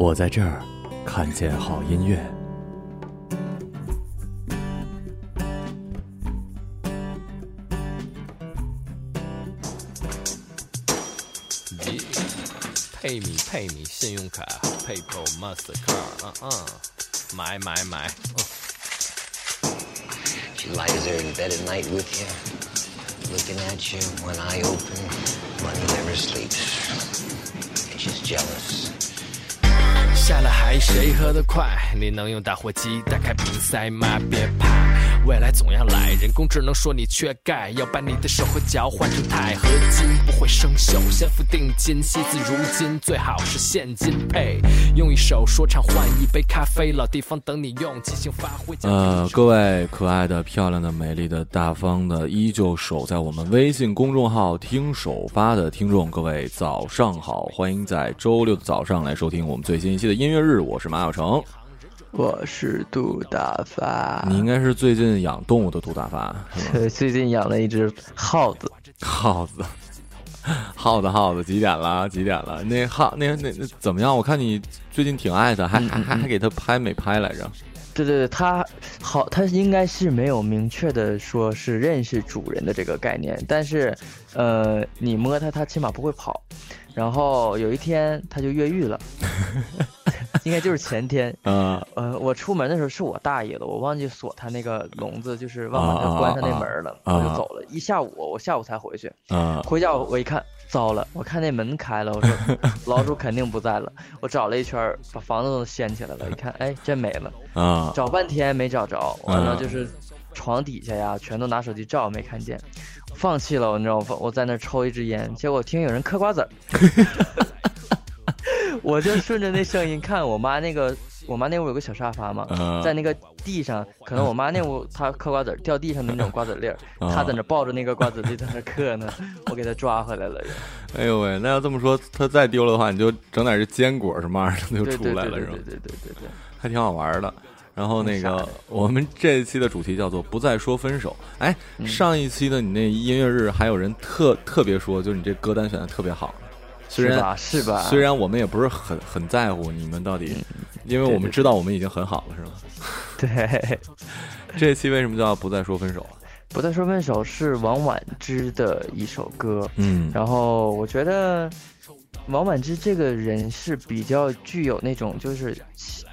我在这儿看见好音乐。耶，配米配米，信用卡，PayPal、Mastercard，嗯嗯，买买买，嗯 She lies her in bed at night with you, looking at you. One eye open, money never sleeps. She's jealous. 下了海谁喝得快？你能用打火机打开瓶塞吗？别怕，未来总要来。人工智能说你缺钙，要把你的手和脚换成钛合金，不会生锈，先付定金，惜字如金，最好是现金配。用一首说唱换一杯咖啡，老地方等你用，即兴发挥。呃，各位可爱的、漂亮的、美丽的、大方的，依旧守在我们微信公众号听首发的听众，各位早上好，欢迎在周六的早上来收听我们最新一期的音乐日，我是马小成。我是杜大发，你应该是最近养动物的杜大发？对，最近养了一只耗子，耗子，耗子，耗子，几点了？几点了？那耗那那那怎么样？我看你最近挺爱它，还还还还给它拍美拍来着。对对对，它好，它应该是没有明确的说是认识主人的这个概念，但是，呃，你摸它，它起码不会跑。然后有一天它就越狱了，应该就是前天。我出门的时候是我大爷了，我忘记锁他那个笼子，就是忘把它关上那门了，我就走了。一下午，我下午才回去。啊回家我我一看，糟了，我看那门开了，我说 老鼠肯定不在了。我找了一圈，把房子都掀起来了，一看，哎，真没了。啊！找半天没找着，完了嗯就是床底下呀，全都拿手机照，没看见，放弃了。你知道吗？我在那抽一支烟，结果听有人嗑瓜子儿，我就顺着那声音看我妈那个。我妈那屋有个小沙发嘛，嗯在那个地上，可能我妈那屋她嗑瓜子儿掉地上的那种瓜子粒儿，啊她在那抱着那个瓜子粒在那嗑呢，我给她抓回来了。哎呦喂，那要这么说，她再丢了的话，你就整点这坚果什么玩意儿的就对出来了，是吧对对对对？对。还挺好玩的。然后那个我们这一期的主题叫做“不再说分手”。哎，嗯上一期的你那音乐日，还有人特特别说，就是你这歌单选的特别好。虽然是吧？是吧？虽然我们也不是很很在乎你们到底，因为我们知道我们已经很好了，是吗？对，这期为什么叫“不再说分手”？不再说分手是王婉之的一首歌，嗯然后我觉得王婉之这个人是比较具有那种就是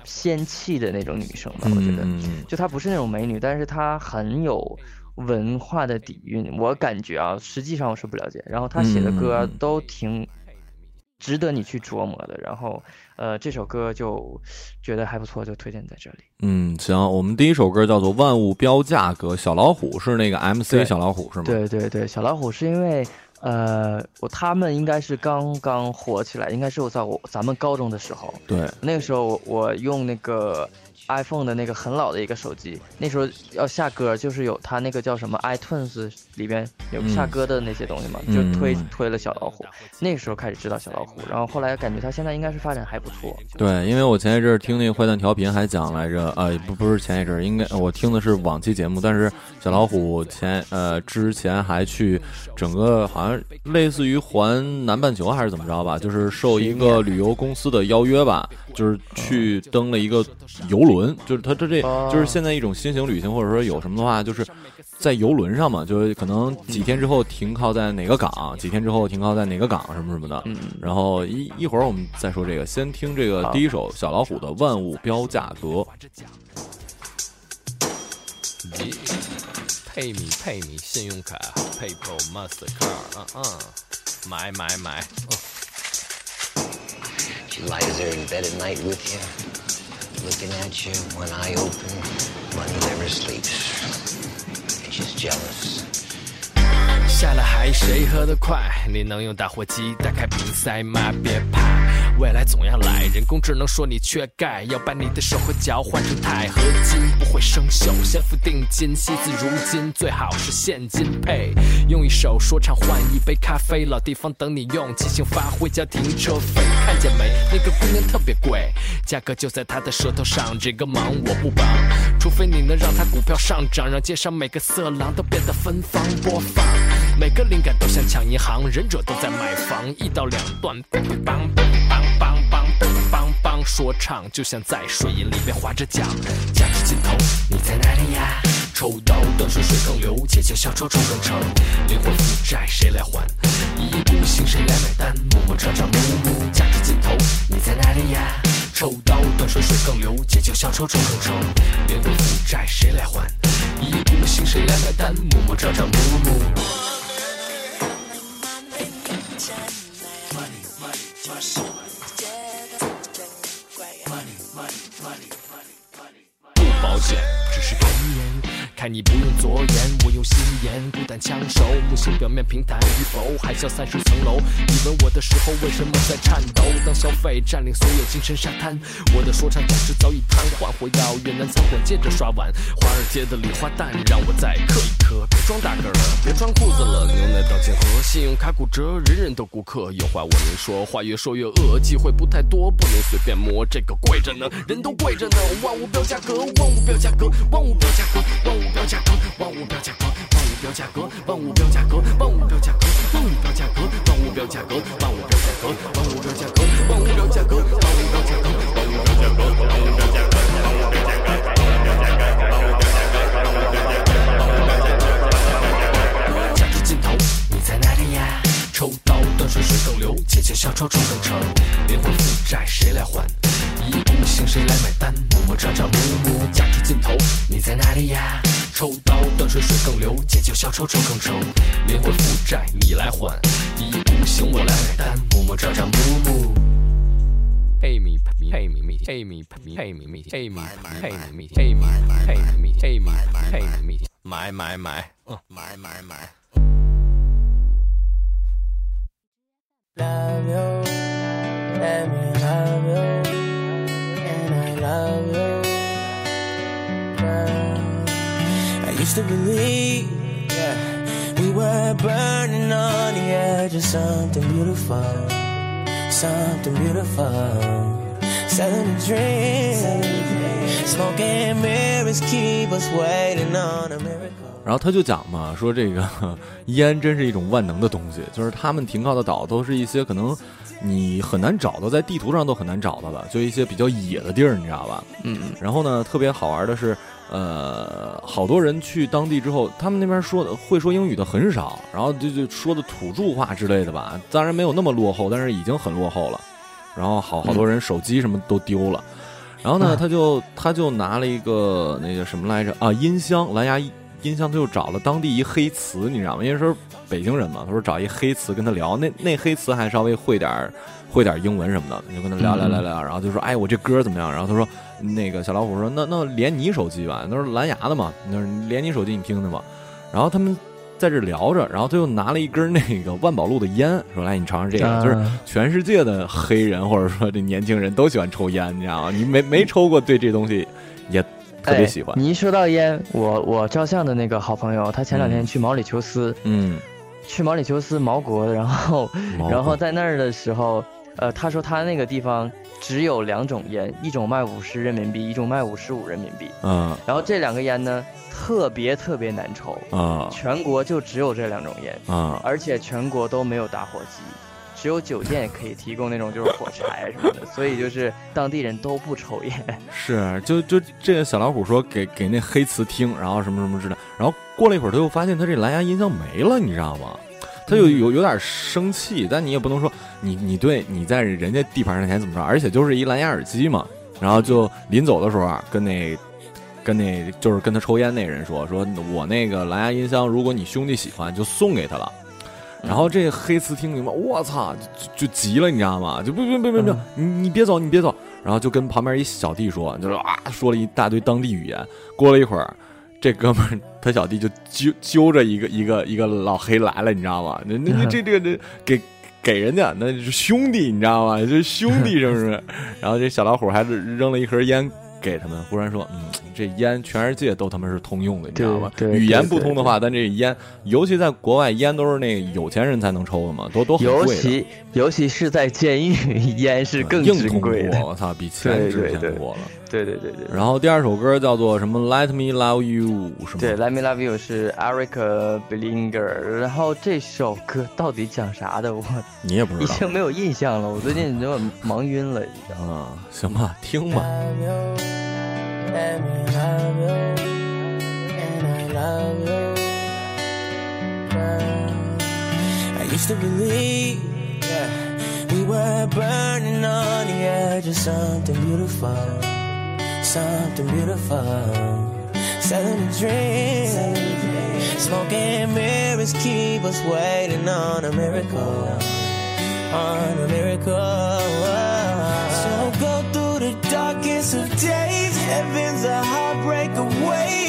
仙气的那种女生吧，我觉得，就她不是那种美女，但是她很有文化的底蕴，我感觉啊，实际上我是不了解，然后她写的歌都挺。值得你去琢磨的，然后，呃，这首歌就觉得还不错，就推荐在这里。嗯，行，我们第一首歌叫做《万物标价格》，小老虎是那个 MC 对小老虎是吗？，对对对，小老虎是因为，呃，我他们应该是刚刚火起来，应该是我在我咱们高中的时候，对，那个时候我我用那个 iPhone 的那个很老的一个手机，那时候要下歌就是有它那个叫什么 iTunes 里边有嗯。下歌的那些东西嘛，嗯就推嗯。推了小老虎，那个时候开始知道小老虎，然后后来感觉他现在应该是发展还不错。对，因为我前一阵儿听那个坏蛋调频还讲来着，呃，不不是前一阵儿，应该我听的是往期节目，但是小老虎前呃之前还去整个好像类似于环南半球还是怎么着吧，就是受一个旅游公司的邀约吧，就是去登了一个游轮，就是他这这哦就是现在一种新型旅行，或者说有什么的话，就是在游轮上嘛，就是可能几天之后停靠在哪个港，几天之后停靠在哪个港什么什么的，嗯，然后一一会儿我们再说这个，先听这个第一首小老虎的《万物标价格》。耶，配米配米，信用卡，PayPal、Mastercard，嗯嗯，买买买，lies there in bed at night with you, looking at you. One eye open, money never sleeps. And she's jealous. 下了海谁喝得快？你能用打火机打开瓶塞吗？别怕， 未来总要来，人工智能说你缺钙，要把你的手和脚换成钛合金，不会生锈。先付定金，惜字如金，最好是现金配。用一首说唱换一杯咖啡，老地方等你用，即兴发挥加停车费。看见没？那个姑娘特别贵，价格就在她的舌头上。这个忙我不帮。除非你能让它股票上涨让街上每个色狼都变得芬芳播放每个灵感都想抢银行忍者都在买房一刀两断梆梆梆梆梆梆梆梆说唱就像在水银里面划着桨夹着镜头你在哪里呀抽刀断水水更流且姐笑抽抽更成灵魂负债谁来还一意孤行谁来买单摸摸车找 miu 夹着镜头你在哪里呀抽刀断水水更流借酒消愁愁更愁冤枉负债谁来还？一意孤行谁来买单？暮暮朝朝暮暮枪手。木星表面平坦与否，还啸三十层楼。你吻我的时候为什么在颤抖？当消费占领所有精神沙滩，我的说唱价值早已瘫痪。回到越南餐馆接着刷碗，华尔街的礼花弹让我再磕一磕。别装大个了，别穿裤子了，牛奶倒进河，信用卡骨折，人人都顾客。有话我能说，话越说越饿，机会不太多，不能随便摸。这个贵着呢，人都贵着呢，万物标价格，万物标价格，万物标价格，万物标价格，万物标价格，万物。标价格万物标价格万物标价格万物标价格万物标价格万物标价格万物标价格万物标价格姐姐小丑丑更丑，灵魂负债你来还，一意孤行我来买单，默默朝朝暮暮。Hey me, hey me, me, hey me, me, hey me, me, hey me, hey me, me, hey me, hey me, me, hey me, hey me, me，买买买，嗯，买买买。love you, let me love you, and I love you. Girl. I used to believe, were burning on the edge of something beautiful, something beautiful. Selling a dream, smoking mirrors keep us waiting on a miracle. 然后他就讲嘛，说这个烟真是一种万能的东西，就是他们停靠的岛都是一些可能你很难找到，在地图上都很难找到的，就一些比较野的地儿，你知道吧？嗯，然后呢，特别好玩的是，呃，好多人去当地之后，他们那边说的会说英语的很少，然后就就说的土著话之类的吧，当然没有那么落后，但是已经很落后了。然后好好多人手机什么都丢了，然后呢，嗯他就他就拿了一个那个什么来着啊，音箱，蓝牙音箱，他就找了当地一黑词，你知道吗？因为是北京人嘛，他说找一黑词跟他聊，那那黑词还稍微会点儿会点英文什么的，你就跟他聊聊聊聊，然后就说，哎，我这歌怎么样？然后他说，那个小老虎说，那那连你手机吧，那是蓝牙的嘛，那是连你手机你听的嘛。然后他们在这聊着，然后他又拿了一根那个万宝路的烟，说来你尝尝这个，就是啊全世界的黑人或者说这年轻人都喜欢抽烟，你知道吗？你没没抽过，对这东西也特别喜欢哎。你一说到烟，我我照相的那个好朋友，他前两天去毛里求斯，嗯，去毛里求斯毛国，然后然后在那儿的时候，呃，他说他那个地方只有两种烟，一种卖五十人民币，一种卖五十五人民币。嗯然后这两个烟呢，特别特别难抽，啊全国就只有这两种烟，啊而且全国都没有打火机，只有酒店可以提供那种就是火柴什么的，所以就是当地人都不抽烟。是，就就这个小老虎说给给那黑瓷听，然后什么什么之类，然后过了一会儿，他又发现他这蓝牙音箱没了，你知道吗？他就有有点生气，但你也不能说你你对你在人家地盘上前怎么着，而且就是一蓝牙耳机嘛，然后就临走的时候啊，跟那跟那就是跟他抽烟那人说，说我那个蓝牙音箱，如果你兄弟喜欢，就送给他了。然后这黑词听明白，我操，就就急了，你知道吗？就不不不不不，你你别走，你别走。然后就跟旁边一小弟说，就是啊，说了一大堆当地语言。过了一会儿，这哥们儿他小弟就揪揪着一个一个一个老黑来了，你知道吗？那那那这这个这给给人家，那是兄弟，你知道吗？就是兄弟，是不是？然后这小老虎还是扔了一盒烟给他们，忽然说：“嗯，这烟全世界都他妈是通用的，你知道吧？语言不通的话，但这烟，尤其在国外，烟都是那个有钱人才能抽的嘛，都都很贵的。尤其尤其是在监狱，烟是更硬通珍贵的。货，我操，比钱值对对对钱多了。对对对对。然后第二首歌叫做什么？Let Me Love You，是吗？对，Let Me Love You 是 Eric Bellinger，然后这首歌到底讲啥的，我你也不知道已经没有印象了，我最近有点忙晕了，已经。啊？行吧，听吧。Let me love you, and I love you. I used to believe yeah, we were burning on the edge of something beautiful, something beautiful. Selling a dream, smoking mirrors keep us waiting on a miracle on a miracle. wait.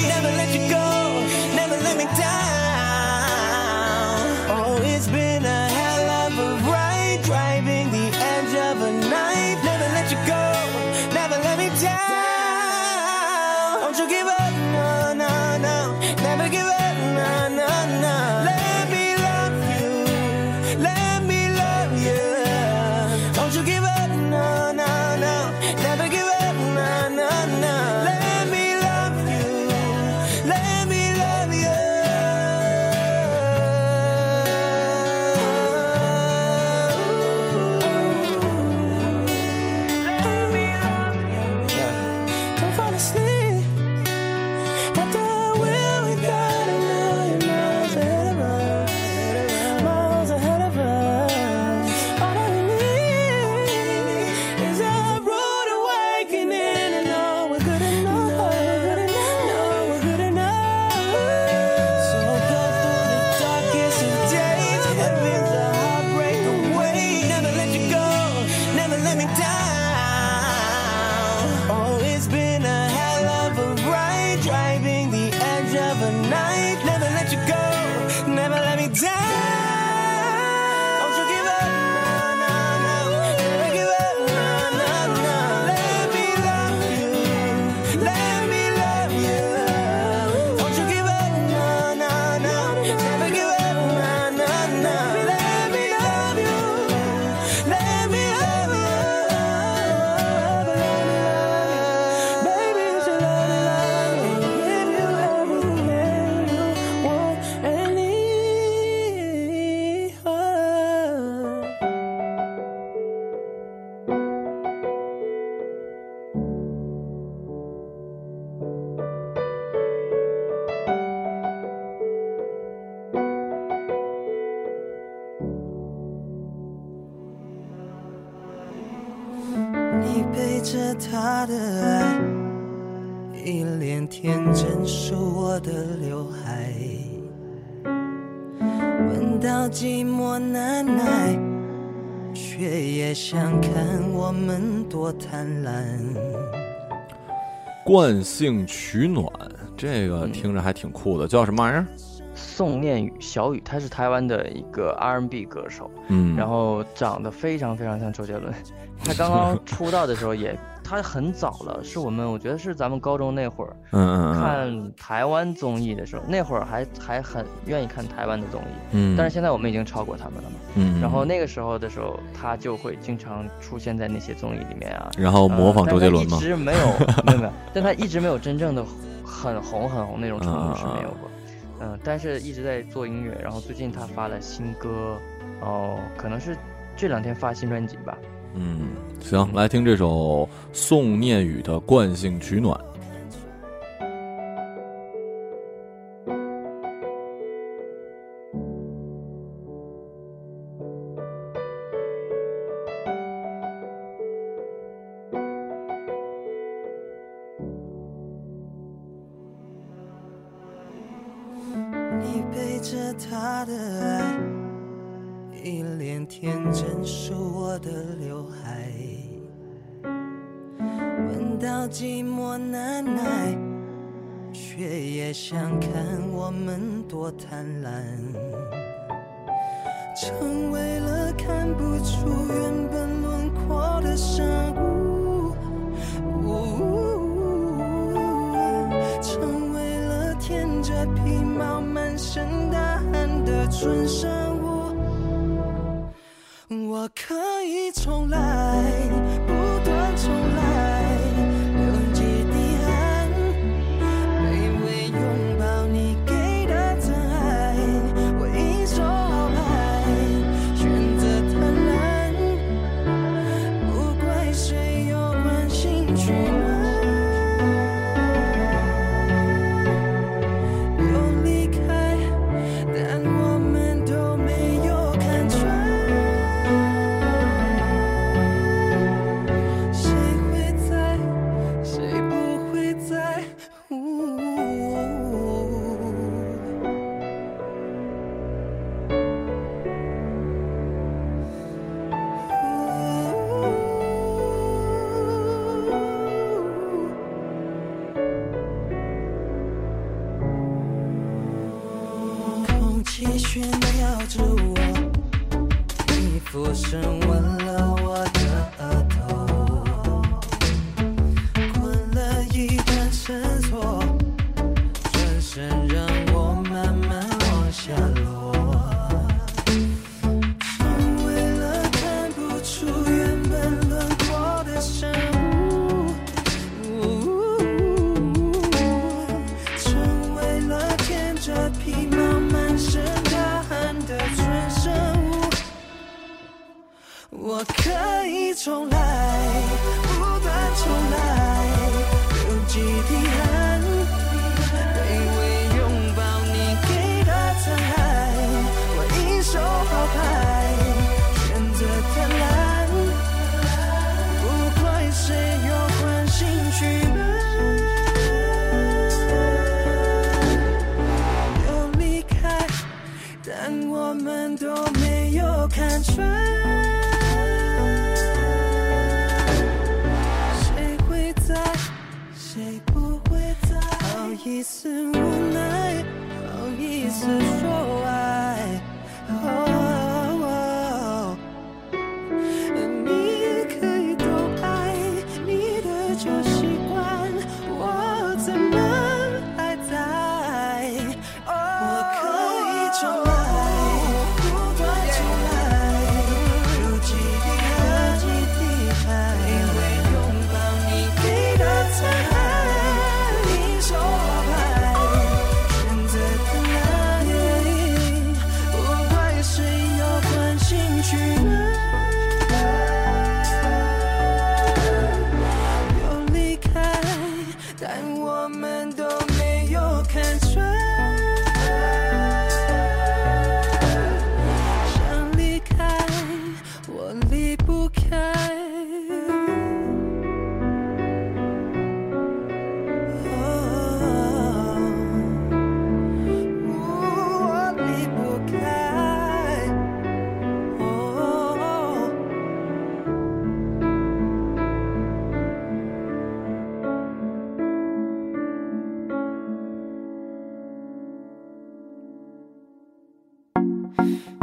背着他的爱，一脸天真梳我的刘海，闻到寂寞难耐，却也想看我们多贪婪。惯性取暖，这个听着还挺酷的，叫什么玩意儿？宋念宇，小宇，他是台湾的一个 R&B 歌手，嗯，然后长得非常非常像周杰伦。他刚刚 出道的时候也，他很早了，是我们我觉得是咱们高中那会儿嗯看台湾综艺的时候，那会儿还还很愿意看台湾的综艺，嗯，但是现在我们已经超过他们了嘛。嗯，然后那个时候的时候，他就会经常出现在那些综艺里面啊，然后模仿呃周杰伦吗没有，没有没有，但他一直没有真正的很红很红那种程度是没有过。嗯，但是一直在做音乐，然后最近他发了新歌，哦，可能是这两天发新专辑吧。嗯，行，来听这首宋念宇的《惯性取暖》。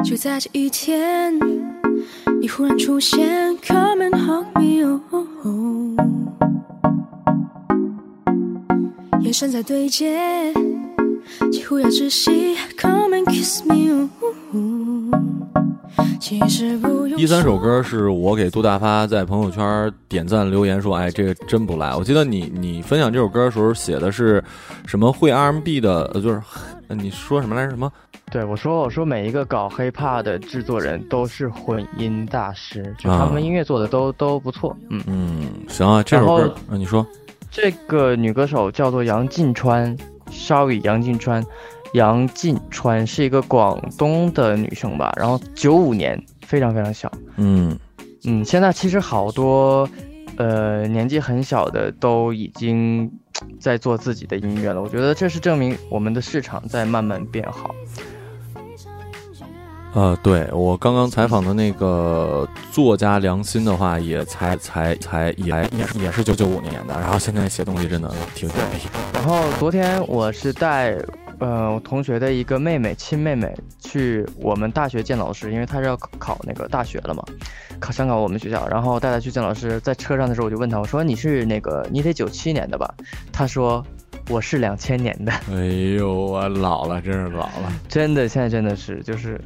就在这一天，你忽然出现，Come and hug me，哦，眼神在对接，几乎要窒息，Come and kiss me，哦，其实不用第三首歌是我给杜大发在朋友圈点赞留言说，哎，这个真不赖。我记得你你分享这首歌的时候写的是什么会 R&B 的，呃就是你说什么来着？什么？对我说，我说每一个搞 hiphop 的制作人都是混音大师，就他啊们音乐做的都、都不错。嗯，嗯，行啊，这首然歌你说，这个女歌手叫做杨静川，稍雨杨静川，杨静川是一个广东的女生吧，然后九五年，非常非常小。嗯嗯，现在其实好多，呃，年纪很小的都已经在做自己的音乐了。我觉得这是证明我们的市场在慢慢变好。呃，对我刚刚采访的那个作家梁心的话，也才才才也也是也是九九五年的，然后现在写东西真的挺牛逼。然后昨天我是带呃，我同学的一个妹妹，亲妹妹去我们大学见老师，因为她是要考考那个大学了嘛，考想考我们学校，然后带她去见老师。在车上的时候，我就问她，我说你是那个你得九七年的吧？她说我是两千年的，哎呦，我老了，真是老了。真的，现在真的是就是。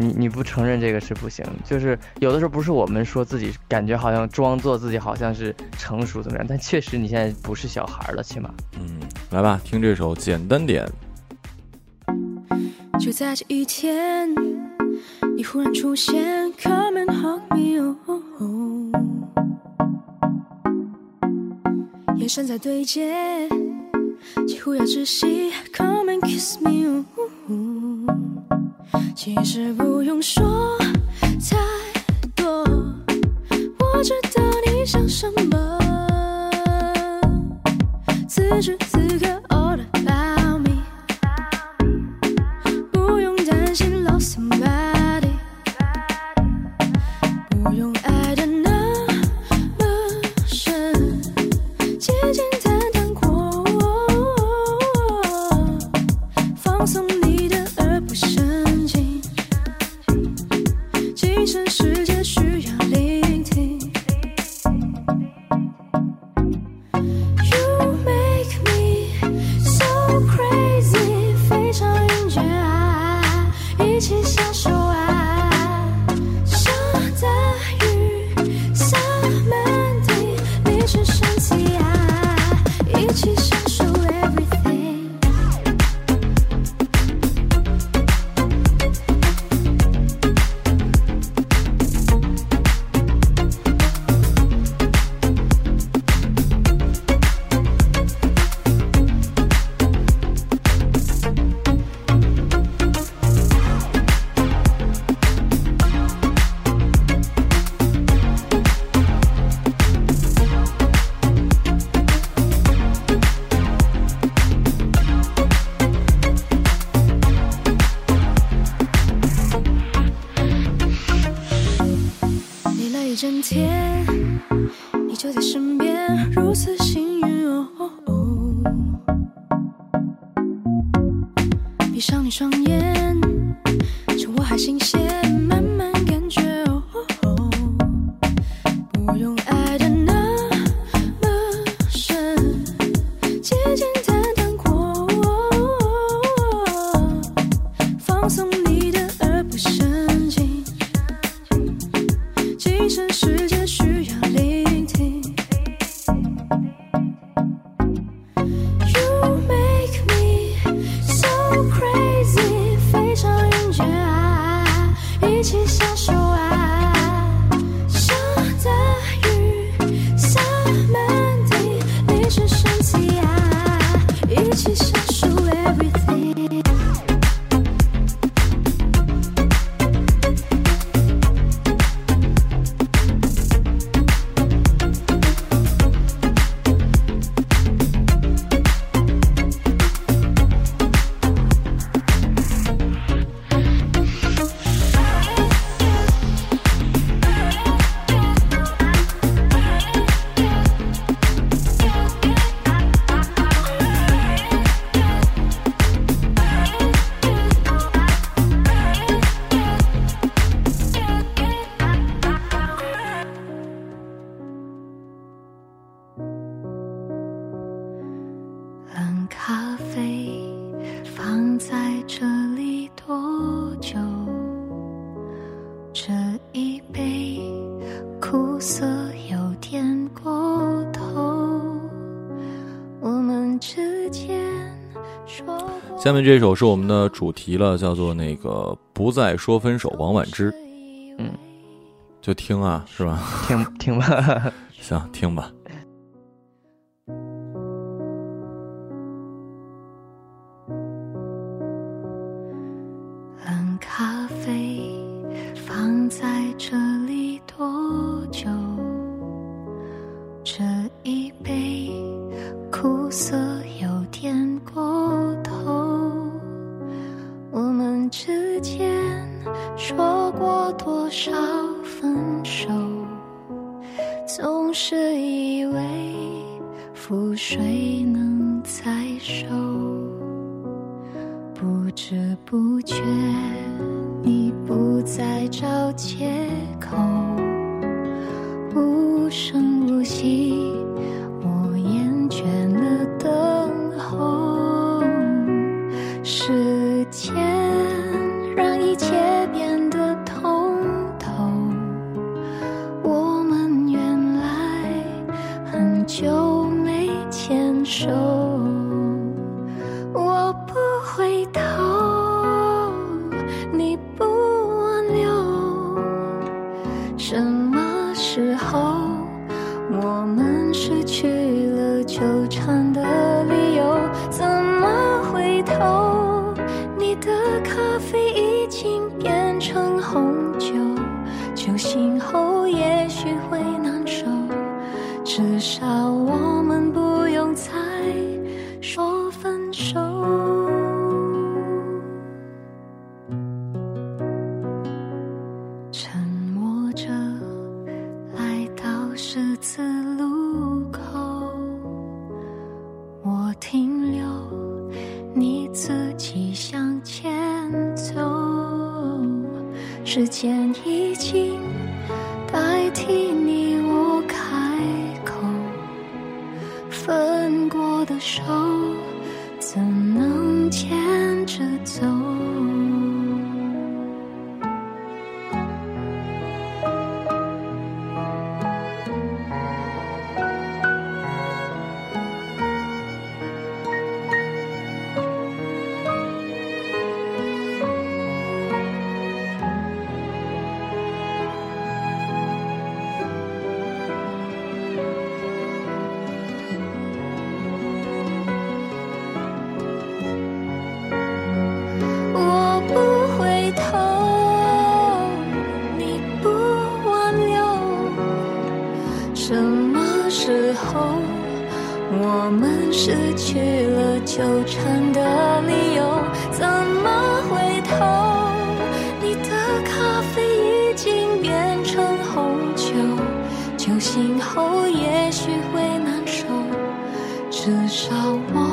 你你不承认这个是不行，就是有的时候不是我们说自己感觉好像装作自己好像是成熟怎么样，但确实你现在不是小孩了，起码。嗯，来吧，听这首简单点。就在这一天，你忽然出现，Come and hug me，哦，眼神在对接，几乎要窒息，Come and kiss me，哦。其实不用说太多，我知道你想什么，苦涩有点过头。我们之间说下面这首是我们的主题了，叫做那个不再说分手，王婉之。嗯，就听啊，是吧？听听吧。行，听吧。时间已经代替你我开口，分过的手。今后也许会难受，至少我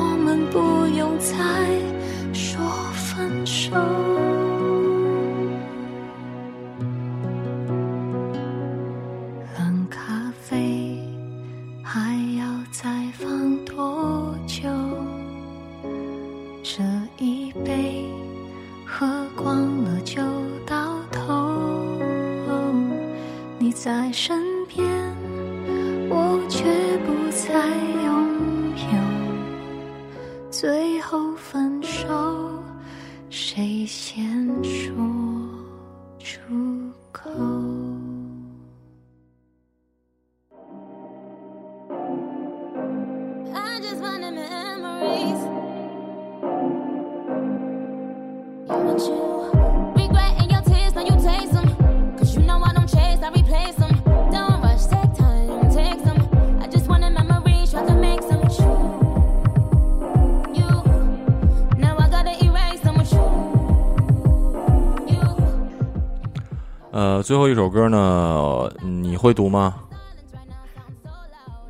呃，最后一首歌呢，你会读吗？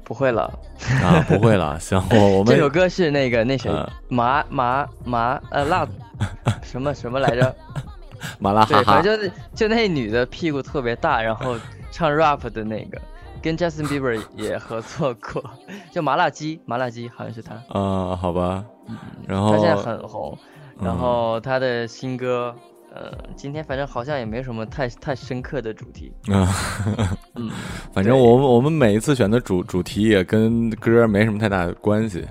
不会了。啊，不会了。行，我我们这首歌是那个那谁嗯麻麻麻呃辣 什么什么来着？麻辣哈对，哈反正就就那女的屁股特别大，然后唱 rap 的那个，跟 Justin Bieber 也合作过，叫麻辣鸡，麻辣鸡好像是他，啊，好吧。然后他现在很红，然嗯后他的新歌，呃，今天反正好像也没什么太太深刻的主题，啊，嗯，反正我们我们每一次选的主主题也跟歌没什么太大的关系。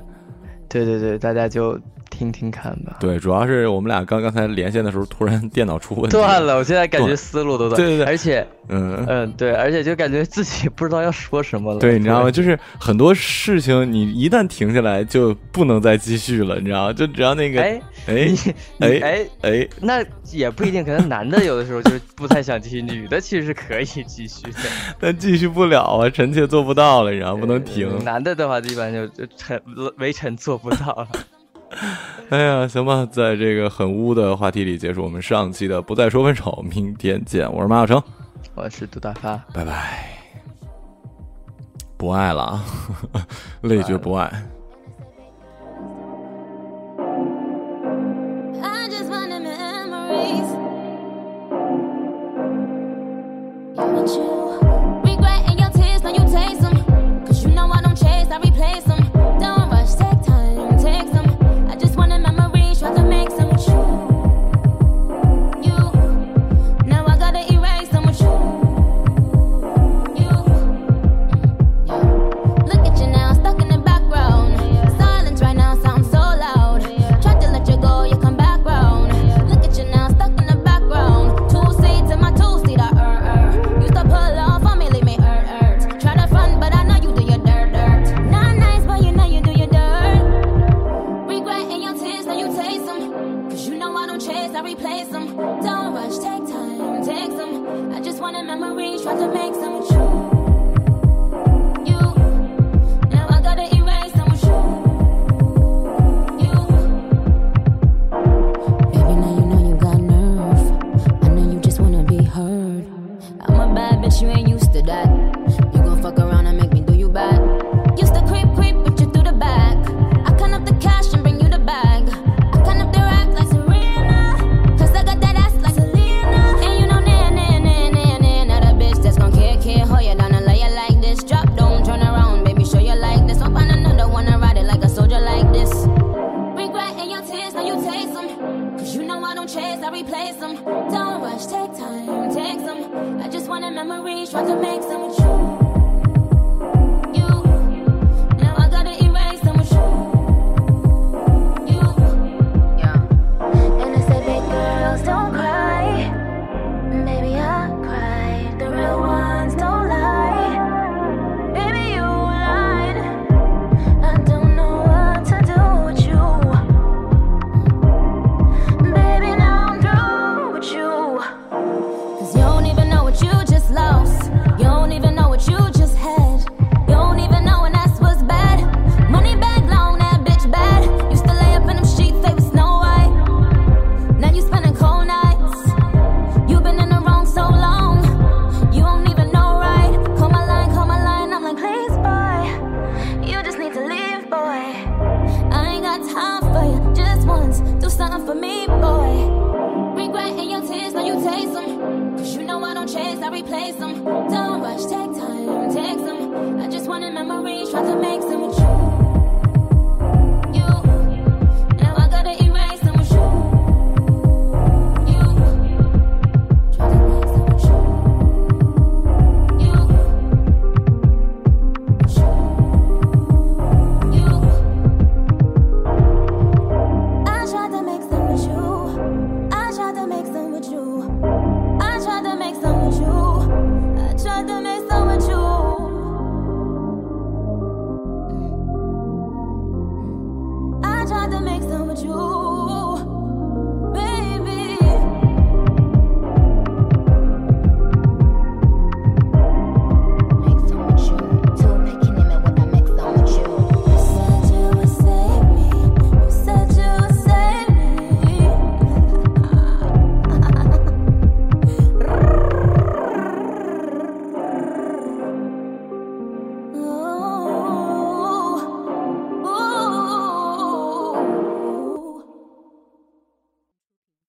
对对对，大家就听听看吧。对，主要是我们俩刚刚才连线的时候，突然电脑出问题，断了，我现在感觉思路都断，对对对而且，嗯，嗯，对，而且就感觉自己不知道要说什么了。对，你知道吗？就是很多事情，你一旦停下来就不能再继续了，你知道吗？就只要那个，哎，哎哎哎，哎，那也不一定，可能男的有的时候就是不太想继续，女的其实是可以继续的。但继续不了啊，臣妾做不到了，你知道吗不能停。男的的话，一般就就臣微臣做不到了。哎呀，行吧，在这个很污的话题里结束我们上期的不再说分手，明天见。我是马小成，我是杜大发，拜拜。不爱了，累觉不爱。Imagine.